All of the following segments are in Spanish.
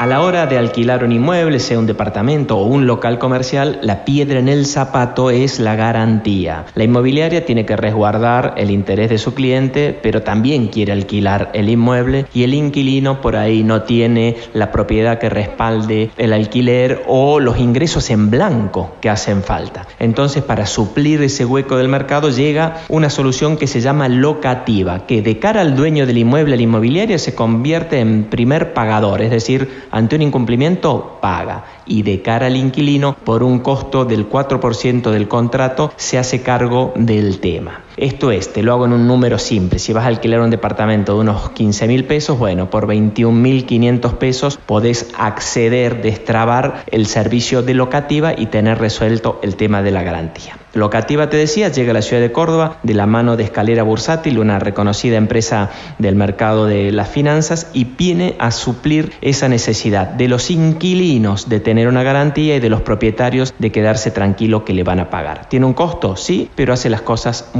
A la hora de alquilar un inmueble, sea un departamento o un local comercial, la piedra en el zapato es la garantía. La inmobiliaria tiene que resguardar el interés de su cliente, pero también quiere alquilar el inmueble y el inquilino por ahí no tiene la propiedad que respalde el alquiler o los ingresos en blanco que hacen falta. Entonces, para suplir ese hueco del mercado llega una solución que se llama locativa, que de cara al dueño del inmueble, la inmobiliaria, se convierte en primer pagador, es decir, ante un incumplimiento paga y de cara al inquilino por un costo del 4% del contrato se hace cargo del tema. Esto es, te lo hago en un número simple, si vas a alquilar un departamento de unos 15 mil pesos, bueno, por 21.500 pesos podés acceder, destrabar el servicio de locativa y tener resuelto el tema de la garantía. Locativa, te decía, llega a la ciudad de Córdoba de la mano de Escalera Bursátil, una reconocida empresa del mercado de las finanzas, y viene a suplir esa necesidad de los inquilinos de tener una garantía y de los propietarios de quedarse tranquilo que le van a pagar. ¿Tiene un costo? Sí, pero hace las cosas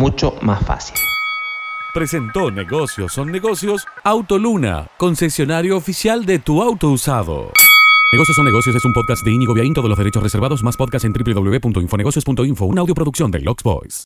más fácil. Presentó Negocios son negocios Autoluna, concesionario oficial de tu auto usado. Negocios son negocios es un podcast de Íñigo Viaín, todos los derechos reservados, más podcast en www.infonegocios.info, una audioproducción de Lux Boys.